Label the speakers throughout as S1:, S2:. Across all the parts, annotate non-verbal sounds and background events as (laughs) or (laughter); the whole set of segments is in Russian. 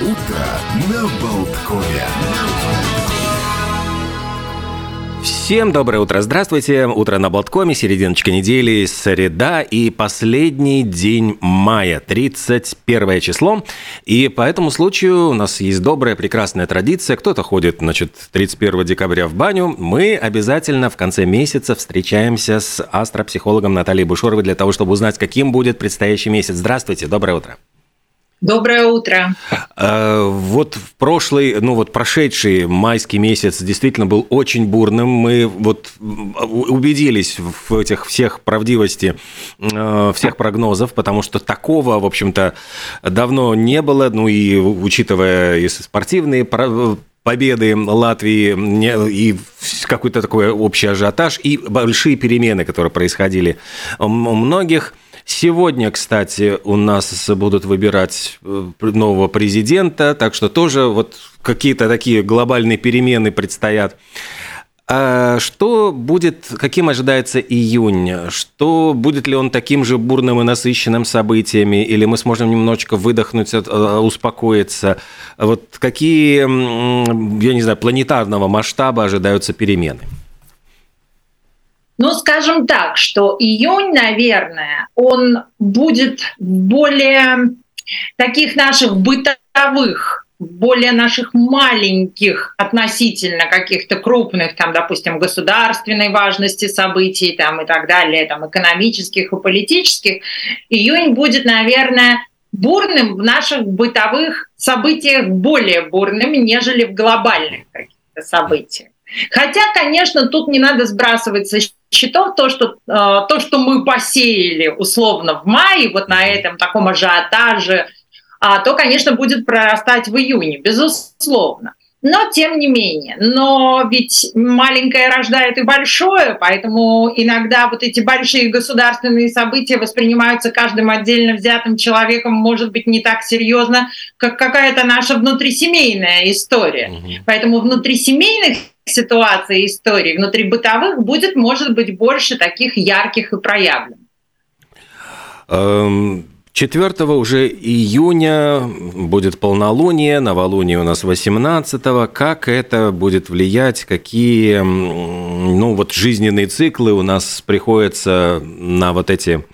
S1: Утро на Болткове.
S2: Всем доброе утро, здравствуйте. Утро на Болткоме, серединочка недели, среда и последний день мая, 31 число. И по этому случаю у нас есть добрая, прекрасная традиция. Кто-то ходит, значит, 31 декабря в баню. Мы обязательно в конце месяца встречаемся с астропсихологом Натальей Бушоровой для того, чтобы узнать, каким будет предстоящий месяц. Здравствуйте, доброе утро.
S3: Доброе утро.
S2: А, вот в прошлый, ну вот прошедший майский месяц действительно был очень бурным. Мы вот убедились в этих всех правдивости э, всех прогнозов, потому что такого, в общем-то, давно не было. Ну и учитывая и спортивные победы Латвии и какой-то такой общий ажиотаж и большие перемены, которые происходили у многих – Сегодня, кстати, у нас будут выбирать э, нового президента, так что тоже вот какие-то такие глобальные перемены предстоят. А что будет, каким ожидается июнь? Что будет ли он таким же бурным и насыщенным событиями, или мы сможем немножечко выдохнуть, э, успокоиться? Вот какие, я не знаю, планетарного масштаба ожидаются перемены?
S3: Ну, скажем так, что июнь, наверное, он будет более таких наших бытовых более наших маленьких относительно каких-то крупных, там, допустим, государственной важности событий там, и так далее, там, экономических и политических, июнь будет, наверное, бурным в наших бытовых событиях более бурным, нежели в глобальных каких-то событиях. Хотя, конечно, тут не надо сбрасывать со счетов то, что, э, то, что мы посеяли условно в мае, вот на этом таком ажиотаже, а, то, конечно, будет прорастать в июне, безусловно. Но тем не менее, но ведь маленькое рождает и большое, поэтому иногда вот эти большие государственные события воспринимаются каждым отдельно взятым человеком, может быть, не так серьезно, как какая-то наша внутрисемейная история. Угу. Поэтому внутрисемейных ситуаций и историй, внутри бытовых будет, может быть, больше таких ярких и проявленных.
S2: 4 эм, уже июня будет полнолуние, новолуние у нас 18 Как это будет влиять, какие ну, вот жизненные циклы у нас приходится на вот эти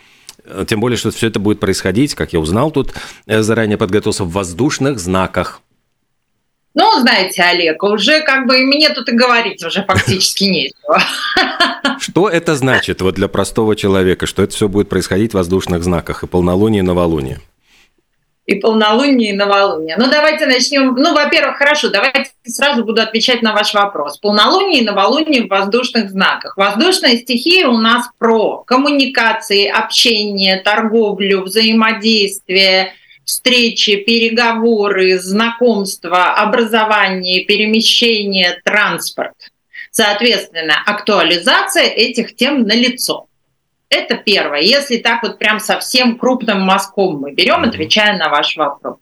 S2: тем более, что все это будет происходить, как я узнал тут, э, заранее подготовился в воздушных знаках.
S3: Ну, знаете, Олег, уже как бы мне тут и говорить уже фактически нечего.
S2: Что это значит вот для простого человека, что это все будет происходить в воздушных знаках и полнолуние, и новолуние?
S3: и полнолуние, и новолуние. Ну, давайте начнем. Ну, во-первых, хорошо, давайте сразу буду отвечать на ваш вопрос. Полнолуние и новолуние в воздушных знаках. Воздушная стихия у нас про коммуникации, общение, торговлю, взаимодействие, встречи, переговоры, знакомства, образование, перемещение, транспорт. Соответственно, актуализация этих тем на лицо. Это первое. Если так вот прям совсем крупным мазком мы берем, отвечая на ваш вопрос.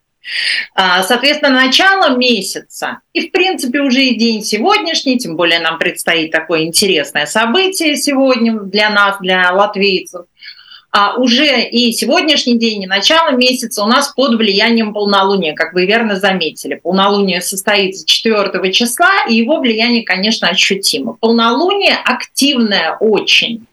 S3: А, соответственно, начало месяца и, в принципе, уже и день сегодняшний, тем более нам предстоит такое интересное событие сегодня для нас, для латвийцев а уже и сегодняшний день, и начало месяца у нас под влиянием полнолуния, как вы верно заметили. Полнолуние состоится 4 числа, и его влияние, конечно, ощутимо. Полнолуние активное очень.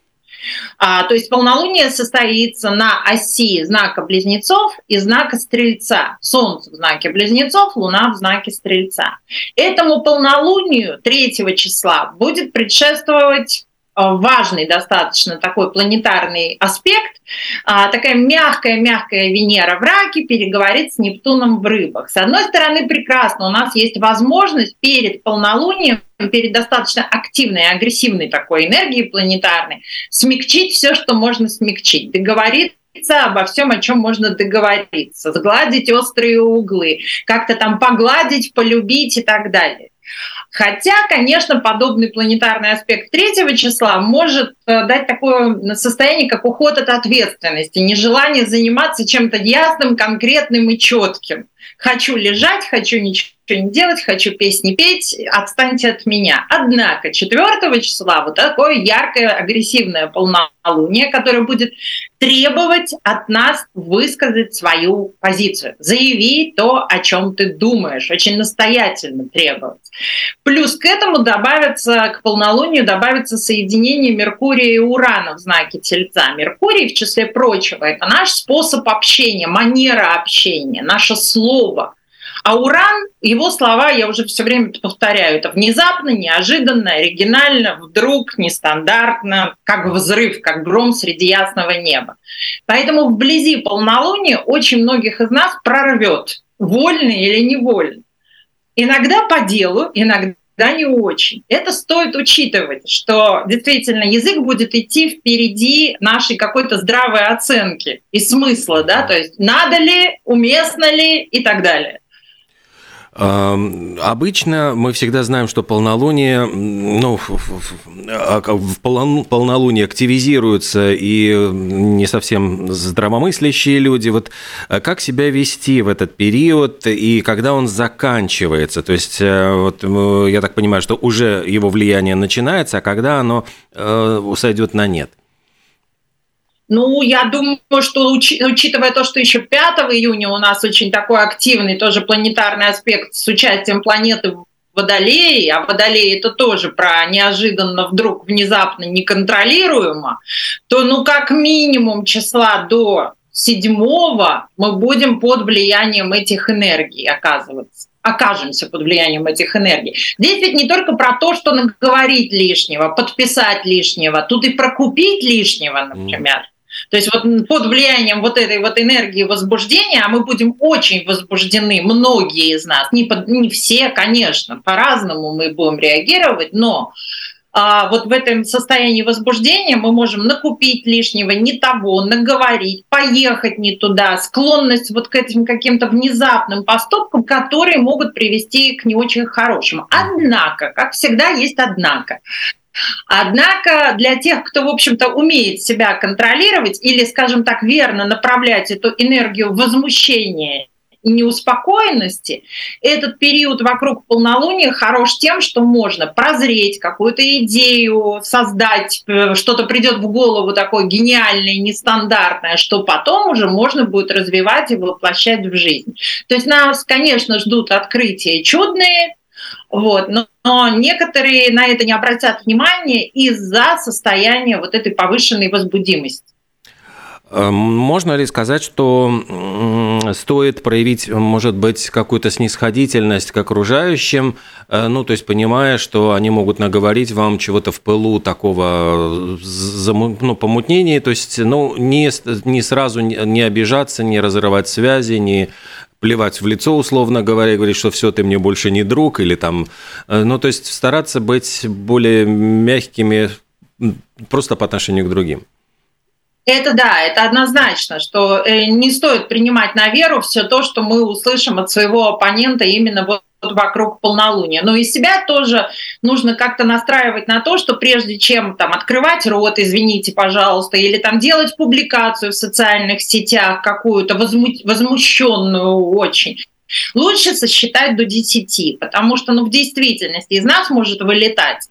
S3: А, то есть полнолуние состоится на оси знака близнецов и знака стрельца. Солнце в знаке близнецов, Луна в знаке стрельца. Этому полнолунию 3 числа будет предшествовать важный достаточно такой планетарный аспект. А, такая мягкая-мягкая Венера в раке переговорит с Нептуном в рыбах. С одной стороны, прекрасно, у нас есть возможность перед полнолунием перед достаточно активной, агрессивной такой энергией планетарной, смягчить все, что можно смягчить, договориться обо всем, о чем можно договориться, сгладить острые углы, как-то там погладить, полюбить и так далее. Хотя, конечно, подобный планетарный аспект третьего числа может э, дать такое состояние, как уход от ответственности, нежелание заниматься чем-то ясным, конкретным и четким. Хочу лежать, хочу ничего не делать, хочу песни петь, отстаньте от меня. Однако 4 числа вот такое яркое, агрессивное полнолуние, которое будет требовать от нас высказать свою позицию, заявить то, о чем ты думаешь, очень настоятельно требовать. Плюс к этому добавится, к полнолунию добавится соединение Меркурия и Урана в знаке Тельца. Меркурий, в числе прочего, это наш способ общения, манера общения, наше слово – а Уран, его слова, я уже все время повторяю, это внезапно, неожиданно, оригинально, вдруг, нестандартно, как взрыв, как гром среди ясного неба. Поэтому вблизи полнолуния очень многих из нас прорвет, вольно или невольно. Иногда по делу, иногда да, не очень. Это стоит учитывать, что действительно язык будет идти впереди нашей какой-то здравой оценки и смысла, да, то есть надо ли, уместно ли и так далее.
S2: Обычно мы всегда знаем, что полнолуние, ну, в полнолуние активизируются и не совсем здравомыслящие люди. Вот а как себя вести в этот период и когда он заканчивается? То есть, э, вот, я так понимаю, что уже его влияние начинается, а когда оно э, сойдет на нет?
S3: Ну, я думаю, что учитывая то, что еще 5 июня у нас очень такой активный тоже планетарный аспект с участием планеты в Водолее, а Водолей это тоже про неожиданно, вдруг, внезапно, неконтролируемо, то ну как минимум числа до седьмого мы будем под влиянием этих энергий оказываться окажемся под влиянием этих энергий. Здесь ведь не только про то, что наговорить лишнего, подписать лишнего, тут и про купить лишнего, например. То есть вот под влиянием вот этой вот энергии возбуждения, а мы будем очень возбуждены, многие из нас, не, под, не все, конечно, по-разному мы будем реагировать, но а вот в этом состоянии возбуждения мы можем накупить лишнего, не того, наговорить, поехать не туда, склонность вот к этим каким-то внезапным поступкам, которые могут привести к не очень хорошему. Однако, как всегда, есть однако. Однако для тех, кто, в общем-то, умеет себя контролировать или, скажем так, верно направлять эту энергию возмущения и неуспокоенности, этот период вокруг полнолуния хорош тем, что можно прозреть какую-то идею, создать, э, что-то придет в голову такое гениальное, нестандартное, что потом уже можно будет развивать и воплощать в жизнь. То есть нас, конечно, ждут открытия чудные, вот. Но, но некоторые на это не обратят внимания из-за состояния вот этой повышенной возбудимости.
S2: Эм, можно ли сказать, что стоит проявить, может быть, какую-то снисходительность к окружающим, э, ну, то есть понимая, что они могут наговорить вам чего-то в пылу такого ну, помутнения, то есть, ну, не, не сразу не обижаться, не разрывать связи, не плевать в лицо, условно говоря, и говорить, что все, ты мне больше не друг, или там, э, ну, то есть стараться быть более мягкими просто по отношению к другим.
S3: Это да, это однозначно, что э, не стоит принимать на веру все то, что мы услышим от своего оппонента именно вот вокруг полнолуния. Но и себя тоже нужно как-то настраивать на то, что прежде чем там открывать рот, извините, пожалуйста, или там делать публикацию в социальных сетях какую-то возмущенную очень, лучше сосчитать до 10, потому что ну, в действительности из нас может вылетать.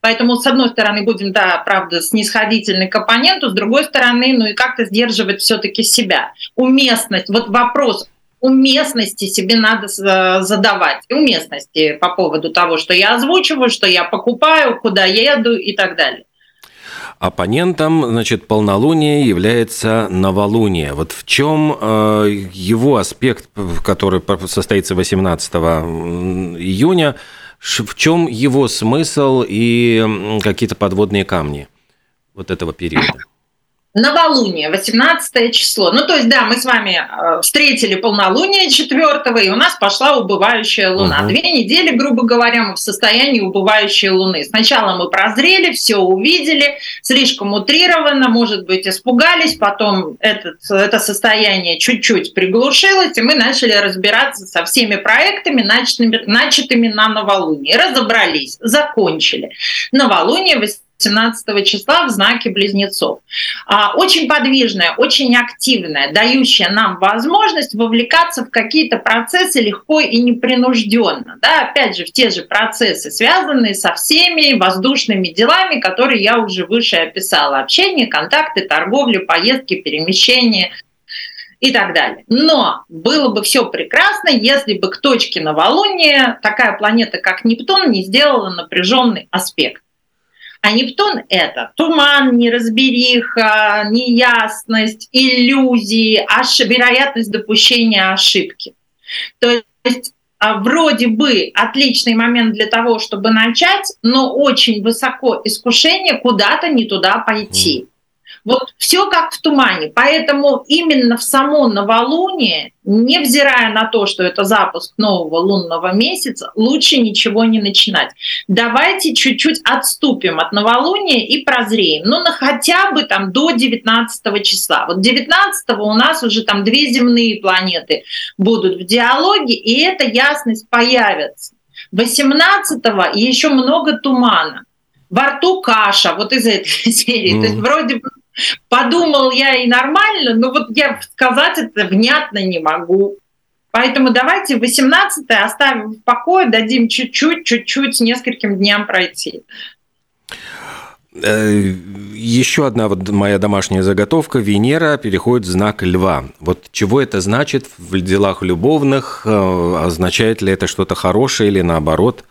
S3: Поэтому, с одной стороны, будем, да, правда, снисходительны к оппоненту, с другой стороны, ну и как-то сдерживать все-таки себя. Уместность, вот вопрос уместности себе надо задавать. Уместности по поводу того, что я озвучиваю, что я покупаю, куда еду и так далее.
S2: Оппонентом, значит, полнолуние является новолуние. Вот в чем э, его аспект, который состоится 18 июня, в чем его смысл и какие-то подводные камни вот этого периода?
S3: Новолуние, 18 число. Ну, то есть, да, мы с вами э, встретили полнолуние 4 и у нас пошла убывающая луна. Угу. Две недели, грубо говоря, мы в состоянии убывающей луны. Сначала мы прозрели, все увидели, слишком утрированно, может быть, испугались, потом этот, это состояние чуть-чуть приглушилось, и мы начали разбираться со всеми проектами, начатыми, начатыми на новолуние. Разобрались, закончили. Новолуние 18 числа в знаке близнецов. А, очень подвижная, очень активная, дающая нам возможность вовлекаться в какие-то процессы легко и непринужденно. Да, опять же, в те же процессы, связанные со всеми воздушными делами, которые я уже выше описала. Общение, контакты, торговля, поездки, перемещение, и так далее. Но было бы все прекрасно, если бы к точке новолуния такая планета, как Нептун, не сделала напряженный аспект. А Нептун – это туман, неразбериха, неясность, иллюзии, аж вероятность допущения ошибки. То есть а, вроде бы отличный момент для того, чтобы начать, но очень высоко искушение куда-то не туда пойти. Вот все как в тумане. Поэтому именно в само новолуние, невзирая на то, что это запуск нового лунного месяца, лучше ничего не начинать. Давайте чуть-чуть отступим от новолуния и прозреем. Ну, на хотя бы там до 19 числа. Вот 19 у нас уже там две земные планеты будут в диалоге, и эта ясность появится. 18-го еще много тумана во рту каша, вот из этой (laughs) серии. Mm. То есть вроде бы Подумал я и нормально, но вот я сказать это внятно не могу. Поэтому давайте 18 оставим в покое, дадим чуть-чуть, чуть-чуть, нескольким дням пройти.
S2: Э, еще одна вот моя домашняя заготовка. Венера переходит в знак льва. Вот чего это значит в делах любовных? Э, означает ли это что-то хорошее или наоборот?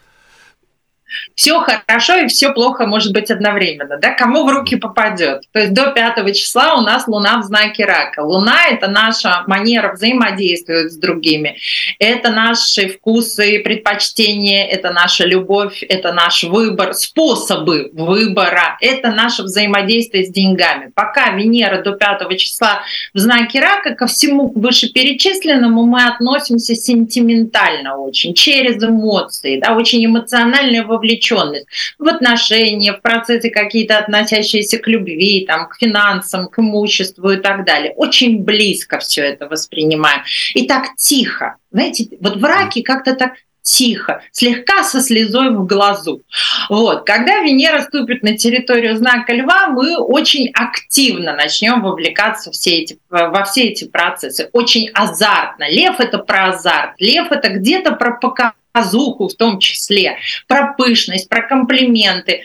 S3: Все хорошо и все плохо может быть одновременно, да, кому в руки попадет. То есть до 5 числа у нас Луна в знаке рака. Луна — это наша манера взаимодействовать с другими, это наши вкусы, предпочтения, это наша любовь, это наш выбор, способы выбора, это наше взаимодействие с деньгами. Пока Венера до 5 числа в знаке рака, ко всему вышеперечисленному мы относимся сентиментально очень, через эмоции, да, очень эмоциональное вовлечение вовлеченность в отношения, в процессы какие-то относящиеся к любви, там, к финансам, к имуществу и так далее. Очень близко все это воспринимаем. И так тихо. Знаете, вот в раке как-то так тихо, слегка со слезой в глазу. Вот. Когда Венера ступит на территорию знака Льва, мы очень активно начнем вовлекаться все эти, во все эти процессы. Очень азартно. Лев — это про азарт. Лев — это где-то про показать показуху в том числе, про пышность, про комплименты.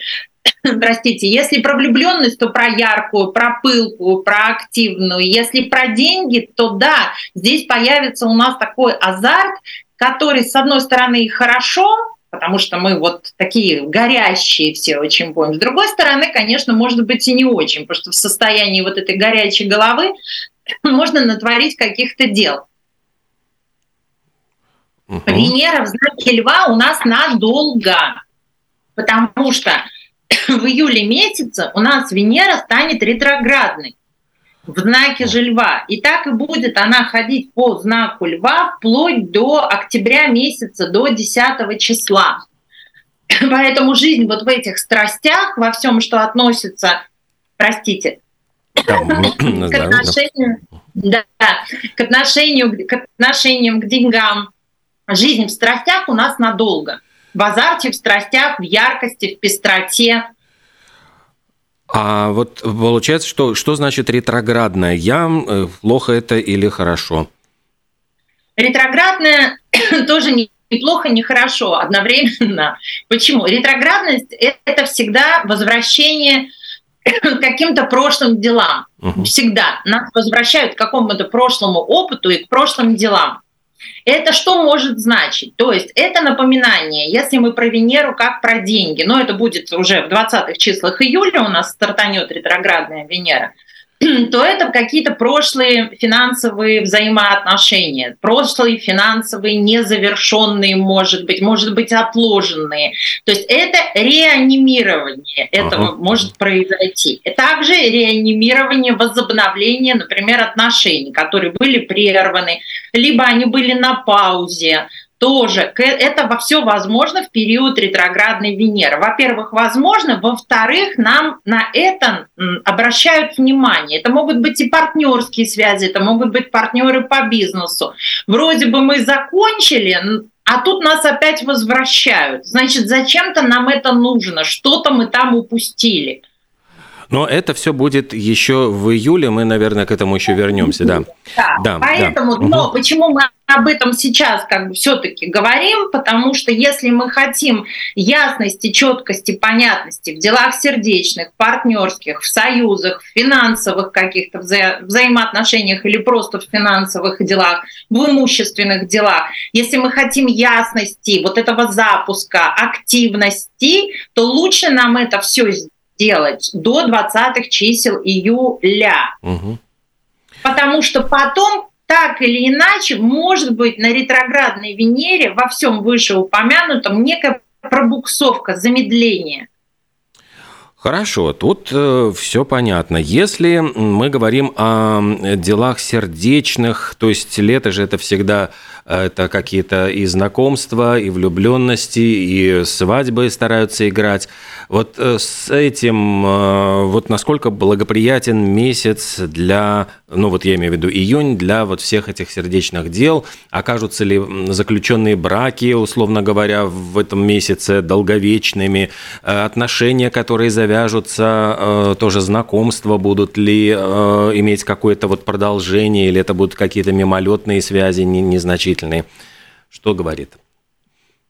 S3: (coughs) Простите, если про влюбленность, то про яркую, про пылкую, про активную. Если про деньги, то да, здесь появится у нас такой азарт, который, с одной стороны, хорошо, потому что мы вот такие горящие все очень помним. С другой стороны, конечно, может быть и не очень, потому что в состоянии вот этой горячей головы (coughs) можно натворить каких-то дел. Угу. Венера в знаке Льва у нас надолго, потому что (clears throat) в июле месяце у нас Венера станет ретроградной в знаке же Льва. И так и будет она ходить по знаку Льва вплоть до октября месяца, до 10 числа. (clears throat) Поэтому жизнь вот в этих страстях, во всем, что относится, простите, (clears throat) к отношению, да, к отношению, к отношениям к деньгам, жизнь в страстях у нас надолго. В азарте, в страстях, в яркости, в пестроте.
S2: А вот получается, что, что значит ретроградная? Я э, плохо это или хорошо?
S3: Ретроградная (clears throat) тоже не неплохо, не хорошо одновременно. (laughs) Почему? Ретроградность – это всегда возвращение (clears throat) к каким-то прошлым делам. Угу. Всегда. Нас возвращают к какому-то прошлому опыту и к прошлым делам. Это что может значить? То есть это напоминание, если мы про Венеру как про деньги, но это будет уже в 20-х числах июля у нас стартанет ретроградная Венера – то это какие-то прошлые финансовые взаимоотношения, прошлые финансовые незавершенные, может быть, может быть, отложенные. То есть это реанимирование этого ага. может произойти. Также реанимирование, возобновление, например, отношений, которые были прерваны, либо они были на паузе, тоже это во все возможно в период ретроградной Венеры. Во-первых, возможно, во-вторых, нам на это обращают внимание. Это могут быть и партнерские связи, это могут быть партнеры по бизнесу. Вроде бы мы закончили, а тут нас опять возвращают. Значит, зачем-то нам это нужно, что-то мы там упустили.
S2: Но это все будет еще в июле, мы, наверное, к этому еще вернемся, да.
S3: Да, да поэтому, да. но угу. почему мы об этом сейчас как бы все-таки говорим, потому что если мы хотим ясности, четкости, понятности в делах сердечных, партнерских, в союзах, в финансовых каких-то вза взаимоотношениях или просто в финансовых делах, в имущественных делах, если мы хотим ясности, вот этого запуска, активности, то лучше нам это все сделать делать до 20 чисел июля. Угу. Потому что потом так или иначе, может быть, на ретроградной Венере во всем вышеупомянутом некая пробуксовка, замедление.
S2: Хорошо, тут э, все понятно. Если мы говорим о делах сердечных, то есть лето же это всегда это какие-то и знакомства, и влюбленности, и свадьбы стараются играть. Вот э, с этим, э, вот насколько благоприятен месяц для, ну вот я имею в виду июнь, для вот всех этих сердечных дел, окажутся ли заключенные браки, условно говоря, в этом месяце долговечными, э, отношения, которые завяжутся, тоже знакомства будут ли иметь какое-то вот продолжение, или это будут какие-то мимолетные связи незначительные? Положительные. Что говорит?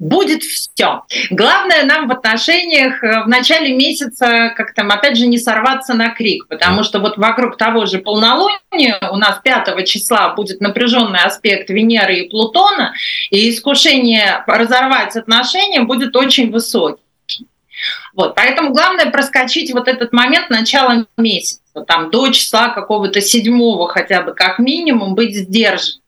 S3: будет все. Главное нам в отношениях э, в начале месяца как там, опять же, не сорваться на крик, потому что вот вокруг того же полнолуния у нас 5 числа будет напряженный аспект Венеры и Плутона, и искушение разорвать отношения будет очень высокий. Вот, поэтому главное проскочить вот этот момент начала месяца, там до числа какого-то седьмого хотя бы как минимум быть сдержанным.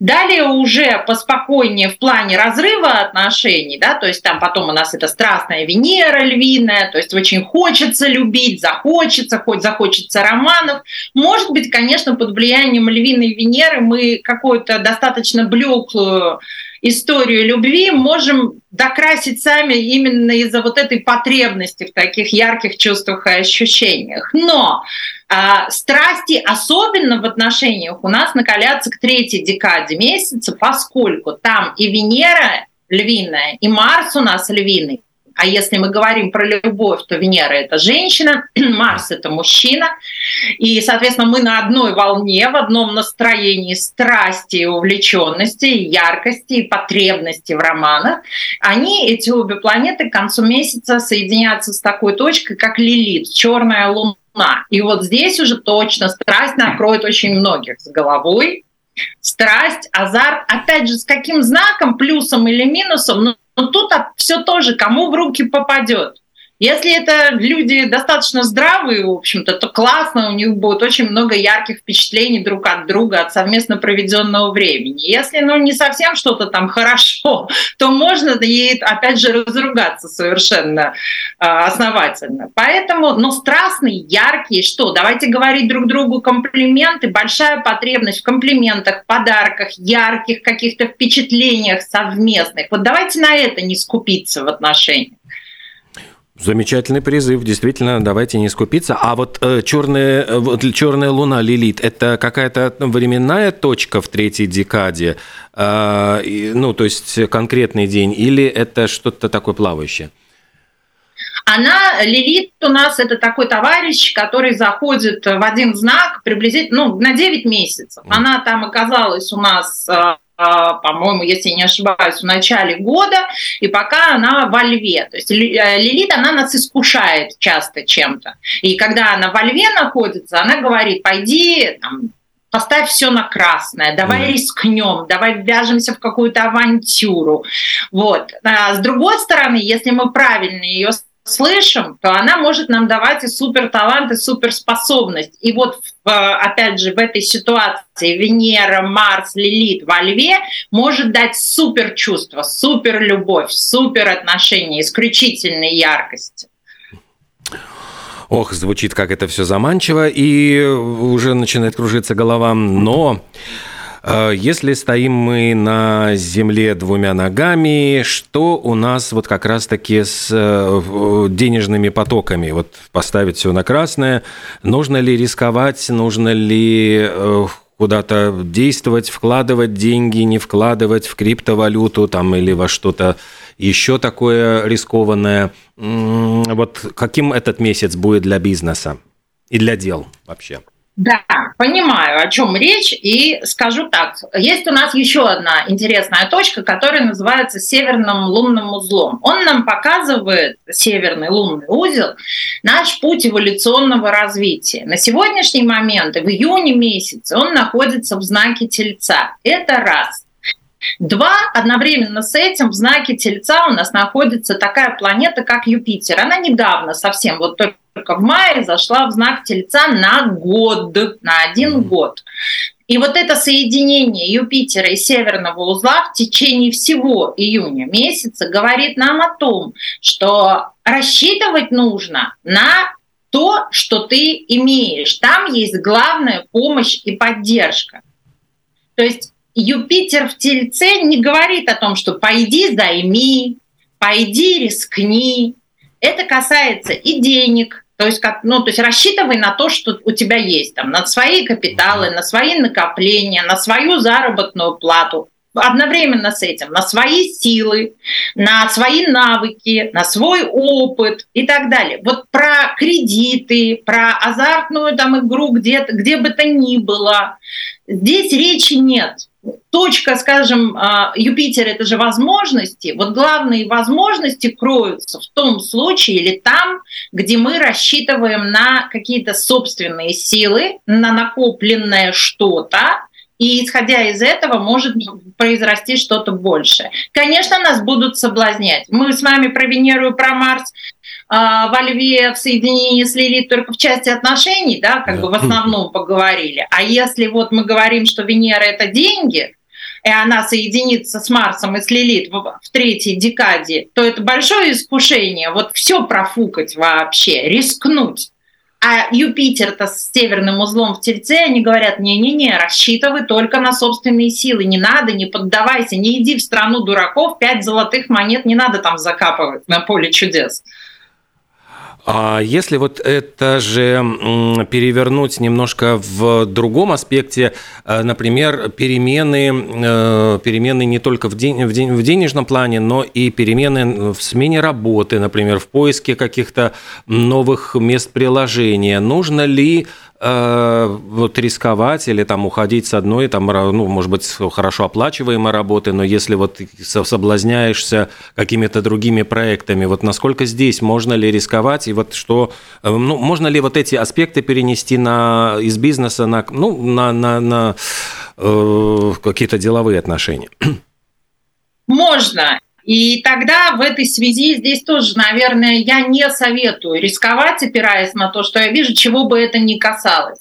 S3: Далее уже поспокойнее в плане разрыва отношений, да, то есть там потом у нас это страстная Венера львиная, то есть очень хочется любить, захочется, хоть захочется романов. Может быть, конечно, под влиянием львиной Венеры мы какую-то достаточно блеклую историю любви можем докрасить сами именно из-за вот этой потребности в таких ярких чувствах и ощущениях. Но э, страсти, особенно в отношениях, у нас накалятся к третьей декаде месяца, поскольку там и Венера львиная, и Марс у нас львиный, а если мы говорим про любовь, то Венера — это женщина, (clears throat) Марс — это мужчина. И, соответственно, мы на одной волне, в одном настроении страсти, увлеченности, яркости и потребности в романах. Они, эти обе планеты, к концу месяца соединятся с такой точкой, как Лилит, черная луна. И вот здесь уже точно страсть накроет очень многих с головой, страсть, азарт, опять же, с каким знаком, плюсом или минусом, но но тут все тоже кому в руки попадет. Если это люди достаточно здравые, в общем-то, то классно, у них будет очень много ярких впечатлений друг от друга, от совместно проведенного времени. Если ну, не совсем что-то там хорошо, (laughs) то можно и, опять же, разругаться совершенно э, основательно. Поэтому, но страстный, яркий, что? Давайте говорить друг другу комплименты, большая потребность в комплиментах, подарках, ярких каких-то впечатлениях совместных. Вот давайте на это не скупиться в отношениях.
S2: Замечательный призыв, действительно, давайте не скупиться. А вот э, черная, вот, черная луна Лилит, это какая-то временная точка в третьей декаде, э, ну, то есть конкретный день, или это что-то такое плавающее?
S3: Она, Лилит у нас это такой товарищ, который заходит в один знак приблизительно ну, на 9 месяцев. Она там оказалась у нас э, а, по-моему, если не ошибаюсь, в начале года, и пока она во льве. То есть э, Лилит, она нас искушает часто чем-то. И когда она во льве находится, она говорит, пойди, там, поставь все на красное, давай рискнем, давай вяжемся в какую-то авантюру. Вот. А с другой стороны, если мы правильно ее слышим, то она может нам давать и супер талант, и суперспособность. И вот, опять же, в этой ситуации Венера, Марс, Лилит во Льве может дать супер чувство, супер любовь, супер отношения, исключительной яркости.
S2: Ох, звучит как это все заманчиво, и уже начинает кружиться голова, но если стоим мы на земле двумя ногами, что у нас вот как раз-таки с э, денежными потоками? Вот поставить все на красное. Нужно ли рисковать? Нужно ли э, куда-то действовать, вкладывать деньги, не вкладывать в криптовалюту там или во что-то еще такое рискованное. Вот каким этот месяц будет для бизнеса и для дел вообще?
S3: Да, понимаю, о чем речь, и скажу так. Есть у нас еще одна интересная точка, которая называется северным лунным узлом. Он нам показывает, северный лунный узел, наш путь эволюционного развития. На сегодняшний момент, в июне месяце, он находится в знаке Тельца. Это раз. Два, одновременно с этим в знаке Тельца у нас находится такая планета, как Юпитер. Она недавно совсем, вот только в мае зашла в знак Тельца на год, на один год. И вот это соединение Юпитера и Северного узла в течение всего июня месяца говорит нам о том, что рассчитывать нужно на то, что ты имеешь. Там есть главная помощь и поддержка. То есть Юпитер в Тельце не говорит о том, что пойди займи, пойди рискни. Это касается и денег, то есть, как, ну, то есть рассчитывай на то, что у тебя есть, там, на свои капиталы, на свои накопления, на свою заработную плату. Одновременно с этим на свои силы, на свои навыки, на свой опыт и так далее. Вот про кредиты, про азартную там игру где, где бы то ни было, здесь речи нет точка, скажем, а, Юпитер это же возможности. Вот главные возможности кроются в том случае или там, где мы рассчитываем на какие-то собственные силы, на накопленное что-то, и исходя из этого может произрасти что-то большее. Конечно, нас будут соблазнять. Мы с вами про Венеру и про Марс во Льве в соединении с Лилит только в части отношений, да, как да. бы в основном поговорили. А если вот мы говорим, что Венера это деньги, и она соединится с Марсом и с Лилит в, в третьей декаде, то это большое искушение вот все профукать вообще, рискнуть. А Юпитер-то с северным узлом в Тельце, они говорят, не-не-не, рассчитывай только на собственные силы, не надо, не поддавайся, не иди в страну дураков, пять золотых монет не надо там закапывать на поле чудес.
S2: А если вот это же перевернуть немножко в другом аспекте, э, например, перемены, э, перемены не только в, день, в, день, в денежном плане, но и перемены в смене работы, например, в поиске каких-то новых мест приложения. Нужно ли вот рисковать или там уходить с одной, там, ну, может быть, хорошо оплачиваемой работы, но если вот соблазняешься какими-то другими проектами, вот насколько здесь можно ли рисковать и вот что, э, ну, можно ли вот эти аспекты перенести на, из бизнеса на, ну, на, на, на э, какие-то деловые отношения?
S3: Можно. И тогда в этой связи здесь тоже, наверное, я не советую рисковать, опираясь на то, что я вижу, чего бы это ни касалось.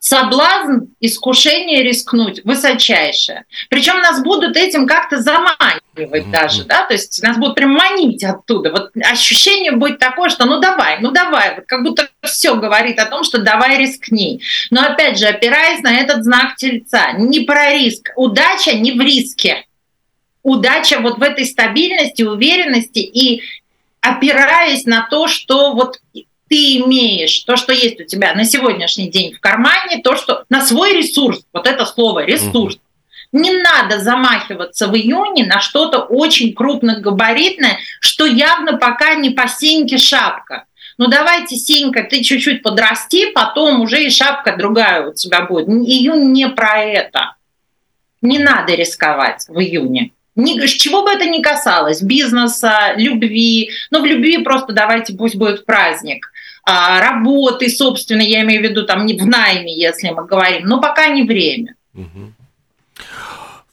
S3: Соблазн, искушение рискнуть высочайшее. Причем нас будут этим как-то заманивать даже, да, то есть нас будут прям манить оттуда. Вот ощущение будет такое, что ну давай, ну давай, вот как будто все говорит о том, что давай рискни. Но опять же, опираясь на этот знак тельца, не про риск. Удача не в риске удача вот в этой стабильности, уверенности и опираясь на то, что вот ты имеешь, то, что есть у тебя на сегодняшний день в кармане, то, что на свой ресурс, вот это слово ресурс, не надо замахиваться в июне на что-то очень крупногабаритное, что явно пока не по сеньке шапка. Ну давайте, Сенька, ты чуть-чуть подрасти, потом уже и шапка другая у тебя будет. Июнь не про это. Не надо рисковать в июне. Ни, чего бы это ни касалось, бизнеса, любви, ну в любви просто давайте пусть будет праздник, а, работы, собственно, я имею в виду там не в найме, если мы говорим, но пока не время.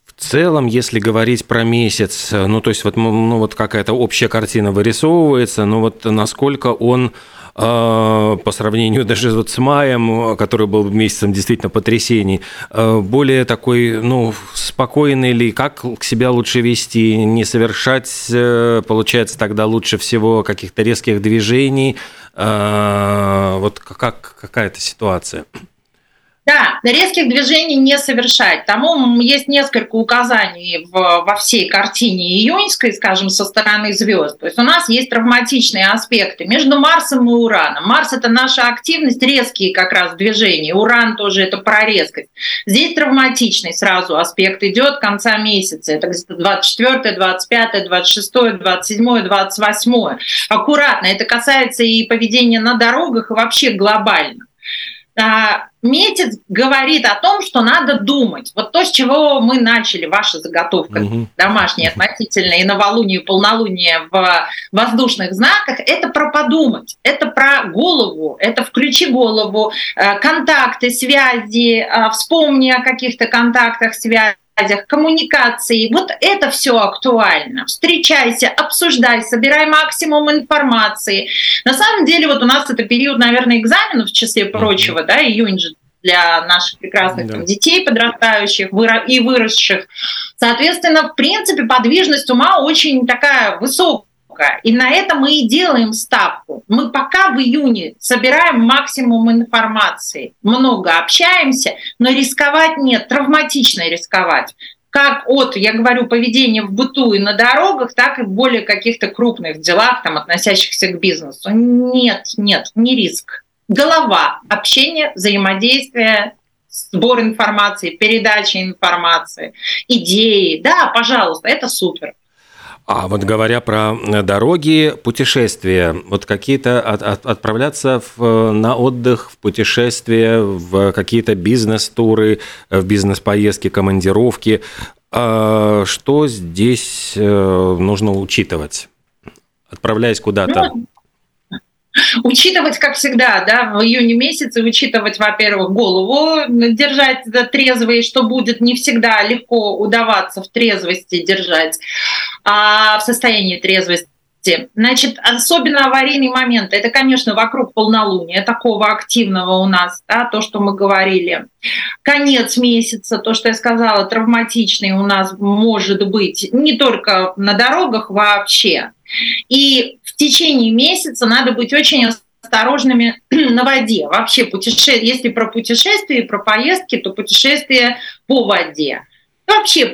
S2: В целом, если говорить про месяц, ну то есть вот, ну, вот какая-то общая картина вырисовывается, но вот насколько он по сравнению даже вот с маем, который был месяцем действительно потрясений, а, более такой, ну, спокойный ли, как себя лучше вести, не совершать, э, получается, тогда лучше всего каких-то резких движений, а, вот как какая-то ситуация?
S3: Да, резких движений не совершать. Тому есть несколько указаний в, во всей картине июньской, скажем, со стороны звезд. То есть у нас есть травматичные аспекты между Марсом и Ураном. Марс это наша активность, резкие как раз движения. Уран тоже это про резкость. Здесь травматичный сразу аспект идет конца месяца. Это 24, 25, 26, 27, 28. Аккуратно. Это касается и поведения на дорогах, и вообще глобально. А, месяц говорит о том, что надо думать. Вот то, с чего мы начали, ваша заготовка угу. домашняя, относительно и новолуние, и полнолуние в воздушных знаках, это про подумать, это про голову, это включи голову, э, контакты, связи, э, вспомни о каких-то контактах, связях связях, коммуникации. Вот это все актуально. Встречайся, обсуждай, собирай максимум информации. На самом деле вот у нас это период, наверное, экзаменов в числе прочего, да, июнь же для наших прекрасных да. детей подрастающих и выросших. Соответственно, в принципе, подвижность ума очень такая высокая много. И на это мы и делаем ставку. Мы пока в июне собираем максимум информации, много общаемся, но рисковать нет, травматично рисковать как от, я говорю, поведения в быту и на дорогах, так и в более каких-то крупных делах, там, относящихся к бизнесу. Нет, нет, не риск. Голова, общение, взаимодействие, сбор информации, передача информации, идеи. Да, пожалуйста, это супер.
S2: А вот говоря про э, дороги, путешествия, вот какие-то от, от, отправляться в, на отдых, в путешествия, в какие-то бизнес-туры, в бизнес-поездки, командировки, а что здесь э, нужно учитывать, отправляясь куда-то?
S3: Ну, учитывать, как всегда, да, в июне месяце учитывать, во-первых, голову, держать трезвой, что будет не всегда легко удаваться в трезвости держать, а в состоянии трезвости. Значит, особенно аварийный момент, это, конечно, вокруг полнолуния, такого активного у нас, да, то, что мы говорили. Конец месяца, то, что я сказала, травматичный у нас может быть не только на дорогах вообще. И в течение месяца надо быть очень осторожными (clears throat) на воде. Вообще, путеше... если про путешествия, про поездки, то путешествия по воде. Вообще,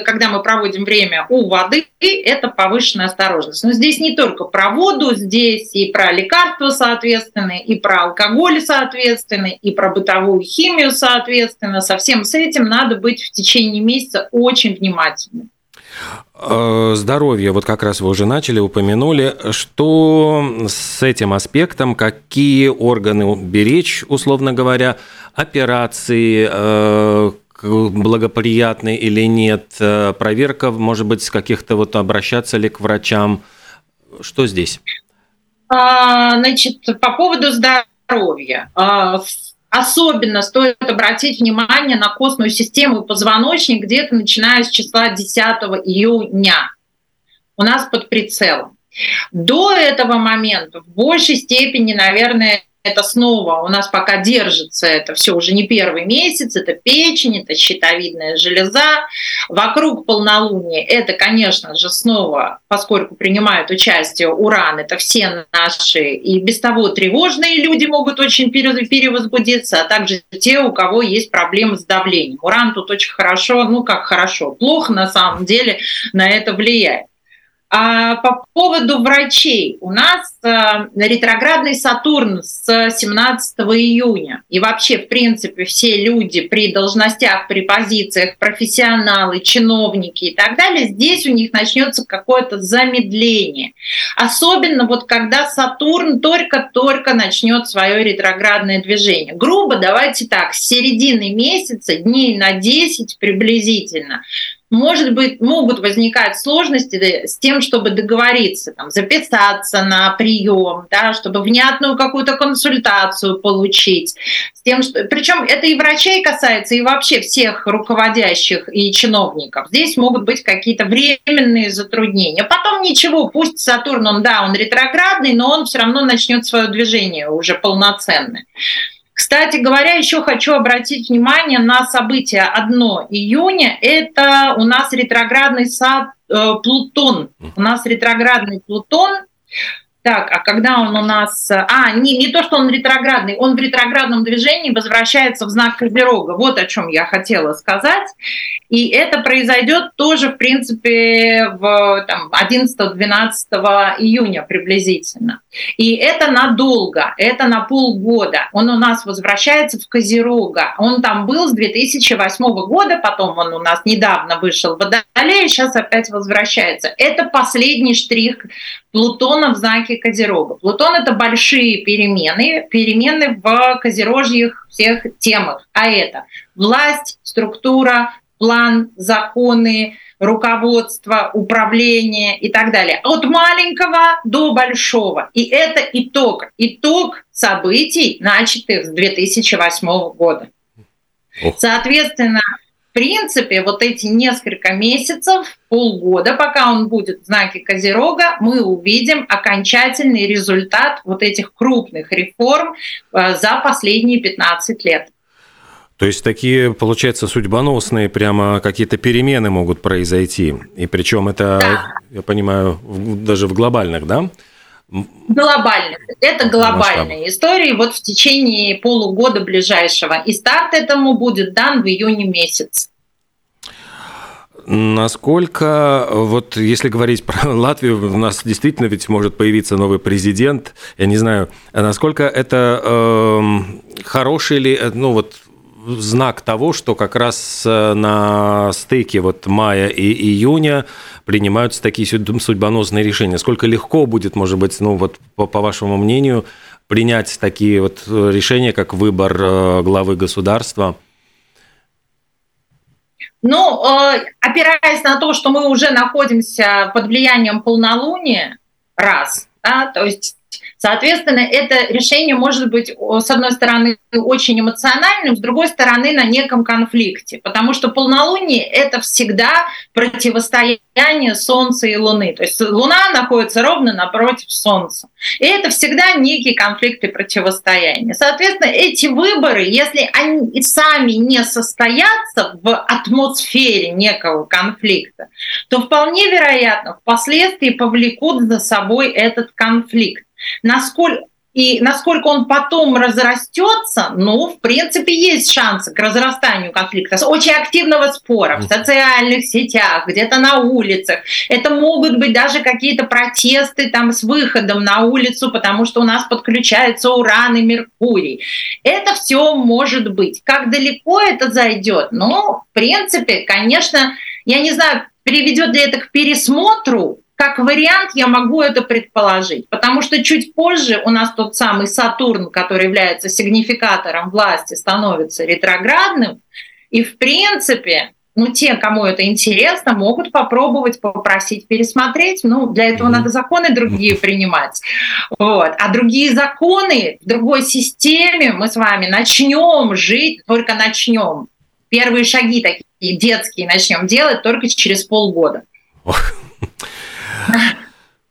S3: когда мы проводим время у воды, это повышенная осторожность. Но здесь не только про воду, здесь и про лекарства, соответственно, и про алкоголь, соответственно, и про бытовую химию, соответственно. Со всем с этим надо быть в течение месяца очень внимательным.
S2: Э, здоровье, вот как раз вы уже начали, упомянули, что с этим аспектом, какие органы беречь, условно говоря, операции, э, благоприятны или нет, э, проверка, может быть, с каких-то вот обращаться ли к врачам, что здесь?
S3: А, значит, по поводу здоровья. Особенно стоит обратить внимание на костную систему и позвоночник где-то начиная с числа 10 июня. У нас под прицелом. До этого момента в большей степени, наверное, это снова у нас пока держится это все уже не первый месяц, это печень, это щитовидная железа. Вокруг полнолуния это, конечно же, снова, поскольку принимают участие уран, это все наши и без того тревожные люди могут очень перевозбудиться, а также те, у кого есть проблемы с давлением. Уран тут очень хорошо, ну как хорошо, плохо на самом деле на это влияет. А по поводу врачей. У нас э, ретроградный Сатурн с 17 июня. И вообще, в принципе, все люди при должностях, при позициях, профессионалы, чиновники и так далее, здесь у них начнется какое-то замедление. Особенно вот когда Сатурн только-только начнет свое ретроградное движение. Грубо, давайте так, с середины месяца, дней на 10 приблизительно, может быть, могут возникать сложности с тем, чтобы договориться, там, записаться на прием, да, чтобы внятную какую-то консультацию получить. С тем, что... Причем это и врачей касается, и вообще всех руководящих и чиновников. Здесь могут быть какие-то временные затруднения. Потом ничего, пусть Сатурн, он, да, он ретроградный, но он все равно начнет свое движение уже полноценное. Кстати говоря, еще хочу обратить внимание на событие 1 июня. Это у нас ретроградный сад э, Плутон. У нас ретроградный Плутон. Так, а когда он у нас... А, не, не то, что он ретроградный, он в ретроградном движении возвращается в знак Козерога. Вот о чем я хотела сказать. И это произойдет тоже, в принципе, в 11-12 июня приблизительно. И это надолго, это на полгода. Он у нас возвращается в Козерога. Он там был с 2008 года, потом он у нас недавно вышел в Водолей, сейчас опять возвращается. Это последний штрих Плутона в знаке Козерога. Плутон — это большие перемены, перемены в козерожьих всех темах. А это власть, структура, план, законы, руководство, управление и так далее. От маленького до большого. И это итог. Итог событий, начатых с 2008 года. Соответственно, принципе, вот эти несколько месяцев, полгода, пока он будет в знаке Козерога, мы увидим окончательный результат вот этих крупных реформ э, за последние 15 лет.
S2: То есть такие, получается, судьбоносные прямо какие-то перемены могут произойти. И причем это, да. я понимаю, даже в глобальных, да?
S3: Глобальных. Это глобальные Масштаб. истории вот в течение полугода ближайшего. И старт этому будет дан в июне месяц.
S2: Насколько, вот если говорить про (laughs) Латвию, у нас действительно ведь может появиться новый президент, я не знаю, насколько это э, хороший ли, ну вот знак того, что как раз э, на стыке вот мая и июня принимаются такие судьбоносные решения. Сколько легко будет, может быть, ну вот по, по вашему мнению, принять такие вот решения, как выбор э, главы государства?
S3: Ну, э, опираясь на то, что мы уже находимся под влиянием полнолуния, раз, да, то есть Соответственно, это решение может быть, с одной стороны, очень эмоциональным, с другой стороны, на неком конфликте, потому что полнолуние — это всегда противостояние Солнца и Луны. То есть Луна находится ровно напротив Солнца. И это всегда некий конфликт и противостояние. Соответственно, эти выборы, если они и сами не состоятся в атмосфере некого конфликта, то вполне вероятно, впоследствии повлекут за собой этот конфликт. Насколько и насколько он потом разрастется, ну, в принципе, есть шансы к разрастанию конфликта. Очень активного спора в социальных сетях, где-то на улицах. Это могут быть даже какие-то протесты там с выходом на улицу, потому что у нас подключается уран и Меркурий. Это все может быть. Как далеко это зайдет? Ну, в принципе, конечно, я не знаю, приведет ли это к пересмотру как вариант я могу это предположить, потому что чуть позже у нас тот самый Сатурн, который является сигнификатором власти, становится ретроградным, и в принципе, ну, те, кому это интересно, могут попробовать попросить пересмотреть. Ну, для этого надо законы другие принимать. Вот. А другие законы в другой системе мы с вами начнем жить, только начнем. Первые шаги такие детские начнем делать только через полгода.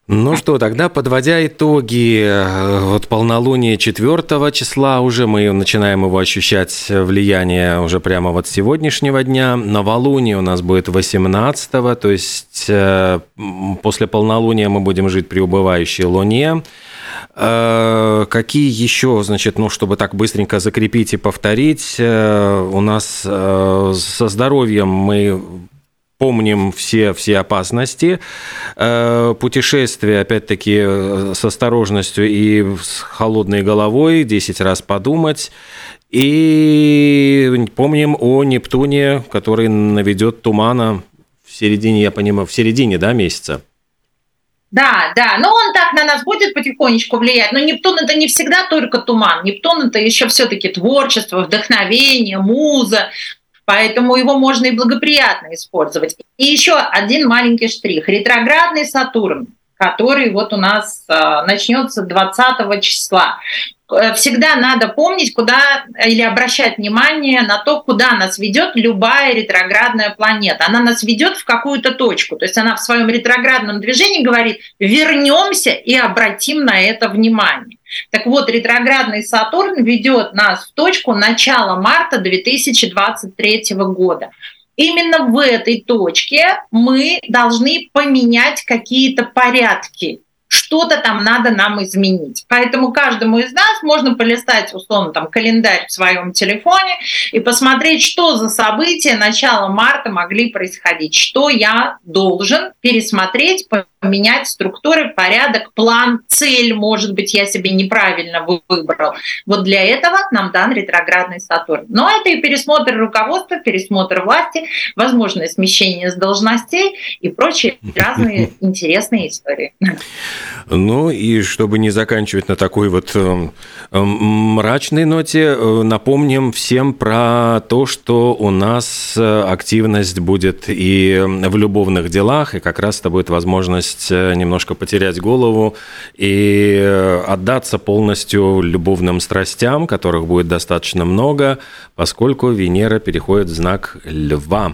S2: Ну что, тогда подводя итоги, э, вот полнолуние 4 числа уже мы начинаем его ощущать влияние уже прямо вот сегодняшнего дня. Новолуние у нас будет 18 то есть э, после полнолуния мы будем жить при убывающей луне. Э, какие еще, значит, ну, чтобы так быстренько закрепить и повторить, у нас со здоровьем мы помним все, все опасности. Э, путешествие, опять-таки, э, с осторожностью и с холодной головой, 10 раз подумать. И помним о Нептуне, который наведет тумана в середине, я понимаю, в середине да, месяца.
S3: Да, да, но он так на нас будет потихонечку влиять. Но Нептун это не всегда только туман. Нептун это еще все-таки творчество, вдохновение, муза. Поэтому его можно и благоприятно использовать. И еще один маленький штрих. Ретроградный Сатурн, который вот у нас э, начнется 20 числа. Э, всегда надо помнить, куда или обращать внимание на то, куда нас ведет любая ретроградная планета. Она нас ведет в какую-то точку. То есть она в своем ретроградном движении говорит, вернемся и обратим на это внимание. Так вот, ретроградный Сатурн ведет нас в точку начала марта 2023 года. Именно в этой точке мы должны поменять какие-то порядки что-то там надо нам изменить. Поэтому каждому из нас можно полистать, условно, там, календарь в своем телефоне и посмотреть, что за события начала марта могли происходить, что я должен пересмотреть, поменять структуры, порядок, план, цель, может быть, я себе неправильно выбрал. Вот для этого нам дан ретроградный Сатурн. Но это и пересмотр руководства, пересмотр власти, возможное смещение с должностей и прочие (laughs) разные интересные истории.
S2: Ну и чтобы не заканчивать на такой вот э, э, мрачной ноте, э, напомним всем про то, что у нас активность будет и в любовных делах, и как раз это будет возможность немножко потерять голову и отдаться полностью любовным страстям, которых будет достаточно много, поскольку Венера переходит в знак Льва.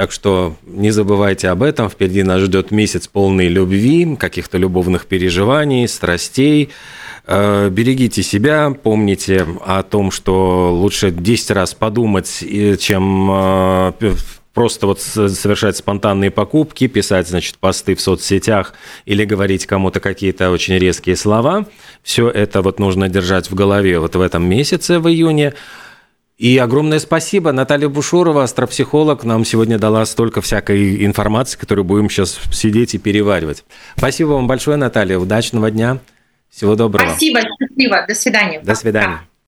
S2: Так что не забывайте об этом. Впереди нас ждет месяц полный любви, каких-то любовных переживаний, страстей. Э, берегите себя, помните о том, что лучше 10 раз подумать, чем э, просто вот совершать спонтанные покупки, писать, значит, посты в соцсетях или говорить кому-то какие-то очень резкие слова. Все это вот нужно держать в голове вот в этом месяце, в июне. И огромное спасибо. Наталья Бушурова, астропсихолог, нам сегодня дала столько всякой информации, которую будем сейчас сидеть и переваривать. Спасибо вам большое, Наталья. Удачного дня. Всего доброго.
S3: Спасибо. Счастливо. До свидания.
S2: До свидания.